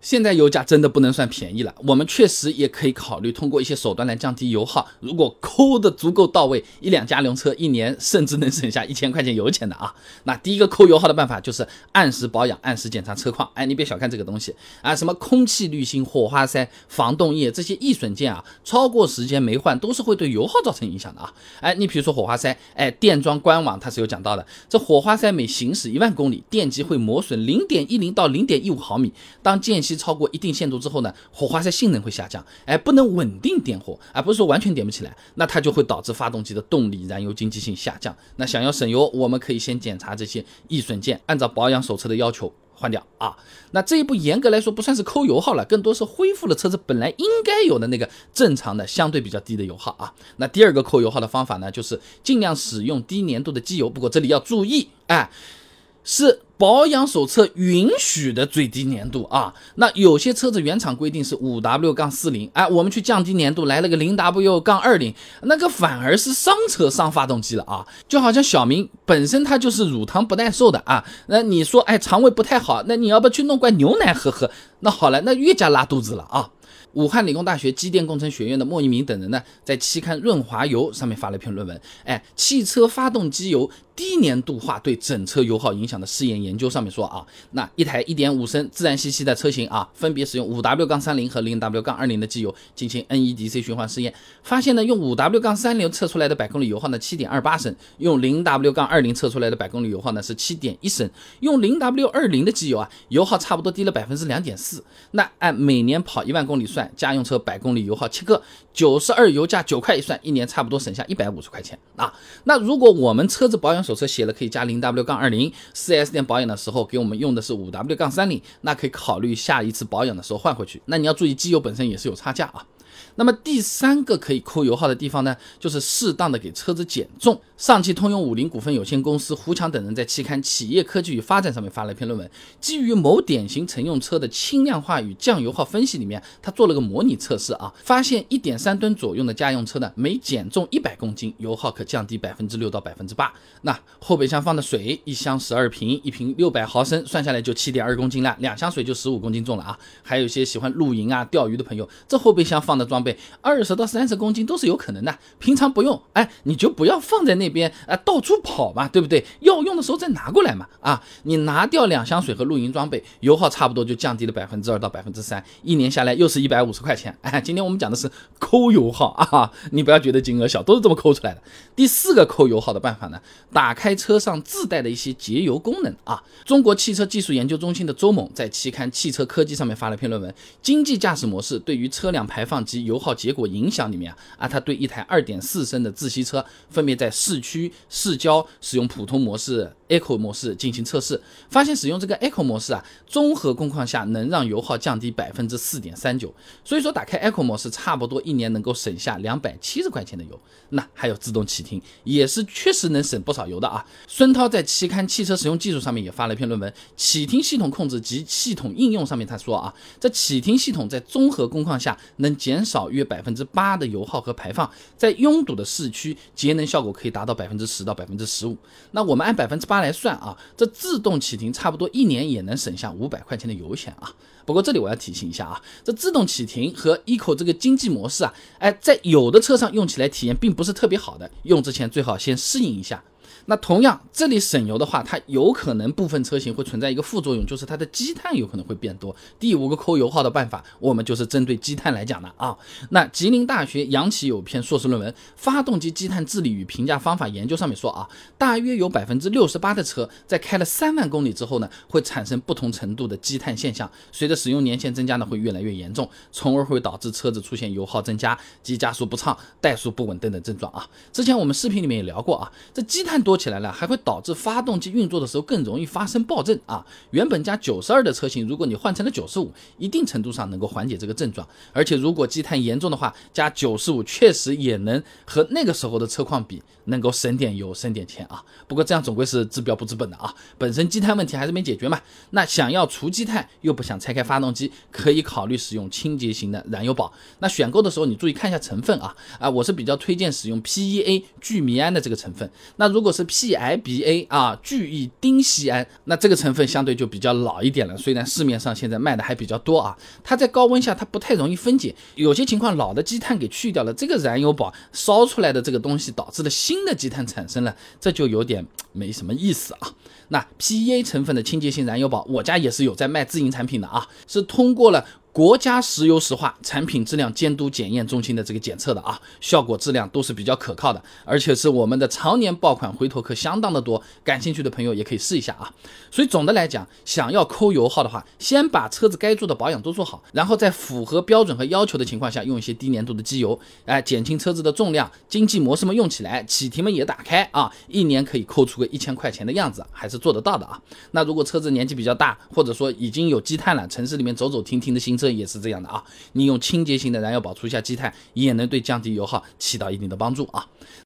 现在油价真的不能算便宜了，我们确实也可以考虑通过一些手段来降低油耗。如果抠的足够到位，一辆家用车一年甚至能省下一千块钱油钱的啊！那第一个抠油耗的办法就是按时保养、按时检查车况。哎，你别小看这个东西啊，什么空气滤芯、火花塞、防冻液这些易损件啊，超过时间没换都是会对油耗造成影响的啊！哎，你比如说火花塞，哎，电装官网它是有讲到的，这火花塞每行驶一万公里，电机会磨损零点一零到零点一五毫米。当间隙超过一定限度之后呢，火花塞性能会下降，哎，不能稳定点火，而不是说完全点不起来，那它就会导致发动机的动力、燃油经济性下降。那想要省油，我们可以先检查这些易损件，按照保养手册的要求换掉啊。那这一步严格来说不算是抠油耗了，更多是恢复了车子本来应该有的那个正常的、相对比较低的油耗啊。那第二个抠油耗的方法呢，就是尽量使用低粘度的机油，不过这里要注意，哎。是保养手册允许的最低粘度啊，那有些车子原厂规定是五 W 杠四零，哎，我们去降低粘度来了个零 W 杠二零，那个反而是伤车伤发动机了啊，就好像小明本身他就是乳糖不耐受的啊，那你说哎肠胃不太好，那你要不去弄罐牛奶喝喝？那好了，那越加拉肚子了啊。武汉理工大学机电工程学院的莫一鸣等人呢，在期刊《润滑油》上面发了一篇论文，哎，汽车发动机油。低粘度化对整车油耗影响的试验研究上面说啊，那一台1.5升自然吸气的车型啊，分别使用 5W 杠30和 0W 杠20的机油进行 NEDC 循环试验，发现呢，用 5W 杠30测出来的百公里油耗呢7.28升，用 0W 杠20测出来的百公里油耗呢是7.1升，用 0W20 的机油啊，油耗差不多低了百分之2.4。那按每年跑一万公里算，家用车百公里油耗七个，九十二油价九块一算，一年差不多省下一百五十块钱啊。那如果我们车子保养手册写了可以加零 W 杠二零，四 S 店保养的时候给我们用的是五 W 杠三零，那可以考虑下一次保养的时候换回去。那你要注意机油本身也是有差价啊。那么第三个可以抠油耗的地方呢，就是适当的给车子减重。上汽通用五菱股份有限公司胡强等人在期刊《企业科技与发展》上面发了一篇论文，基于某典型乘用车的轻量化与降油耗分析里面，他做了个模拟测试啊，发现一点三吨左右的家用车呢，每减重一百公斤，油耗可降低百分之六到百分之八。那后备箱放的水，一箱十二瓶，一瓶六百毫升，算下来就七点二公斤了，两箱水就十五公斤重了啊。还有一些喜欢露营啊、钓鱼的朋友，这后备箱放的装备二十到三十公斤都是有可能的，平常不用，哎，你就不要放在那。边啊，到处跑嘛，对不对？要用的时候再拿过来嘛。啊，你拿掉两箱水和露营装备，油耗差不多就降低了百分之二到百分之三，一年下来又是一百五十块钱。哎，今天我们讲的是抠油耗啊，你不要觉得金额小，都是这么抠出来的。第四个抠油耗的办法呢，打开车上自带的一些节油功能啊。中国汽车技术研究中心的周猛在期刊《汽车科技》上面发了篇论文，《经济驾驶模式对于车辆排放及油耗结果影响》里面啊，它，对一台2.4升的自吸车分别在市区市郊使用普通模式。Echo 模式进行测试，发现使用这个 Echo 模式啊，综合工况下能让油耗降低百分之四点三九。所以说打开 Echo 模式，差不多一年能够省下两百七十块钱的油。那还有自动启停，也是确实能省不少油的啊。孙涛在期刊《汽车实用技术》上面也发了一篇论文，《启停系统控制及系统应用》上面他说啊，这启停系统在综合工况下能减少约百分之八的油耗和排放，在拥堵的市区节能效果可以达到百分之十到百分之十五。那我们按百分之八。来算啊，这自动启停差不多一年也能省下五百块钱的油钱啊。不过这里我要提醒一下啊，这自动启停和 eco 这个经济模式啊，哎，在有的车上用起来体验并不是特别好的，用之前最好先适应一下。那同样，这里省油的话，它有可能部分车型会存在一个副作用，就是它的积碳有可能会变多。第五个抠油耗的办法，我们就是针对积碳来讲的啊。那吉林大学杨奇有篇硕士论文《发动机积碳治理与评价方法研究》上面说啊，大约有百分之六十八的车在开了三万公里之后呢，会产生不同程度的积碳现象，随着使用年限增加呢，会越来越严重，从而会导致车子出现油耗增加、急加速不畅、怠速不稳等等症状啊。之前我们视频里面也聊过啊，这积碳多。起来了，还会导致发动机运作的时候更容易发生爆震啊！原本加九十二的车型，如果你换成了九十五，一定程度上能够缓解这个症状。而且如果积碳严重的话，加九十五确实也能和那个时候的车况比，能够省点油、省点钱啊。不过这样总归是治标不治本的啊！本身积碳问题还是没解决嘛。那想要除积碳又不想拆开发动机，可以考虑使用清洁型的燃油宝。那选购的时候你注意看一下成分啊啊！我是比较推荐使用 PEA 聚醚胺的这个成分。那如果是 PIBA 啊，聚乙丁烯胺。那这个成分相对就比较老一点了，虽然市面上现在卖的还比较多啊，它在高温下它不太容易分解，有些情况老的积碳给去掉了，这个燃油宝烧出来的这个东西导致了新的积碳产生了，这就有点没什么意思啊。那 PEA 成分的清洁性燃油宝，我家也是有在卖自营产品的啊，是通过了。国家石油石化产品质量监督检验中心的这个检测的啊，效果质量都是比较可靠的，而且是我们的常年爆款回头客相当的多，感兴趣的朋友也可以试一下啊。所以总的来讲，想要抠油耗的话，先把车子该做的保养都做好，然后在符合标准和要求的情况下，用一些低粘度的机油，哎，减轻车子的重量，经济模式们用起来，启停们也打开啊，一年可以抠出个一千块钱的样子，还是做得到的啊。那如果车子年纪比较大，或者说已经有积碳了，城市里面走走停停的新。这也是这样的啊，你用清洁型的燃油宝除一下积碳，也能对降低油耗起到一定的帮助啊。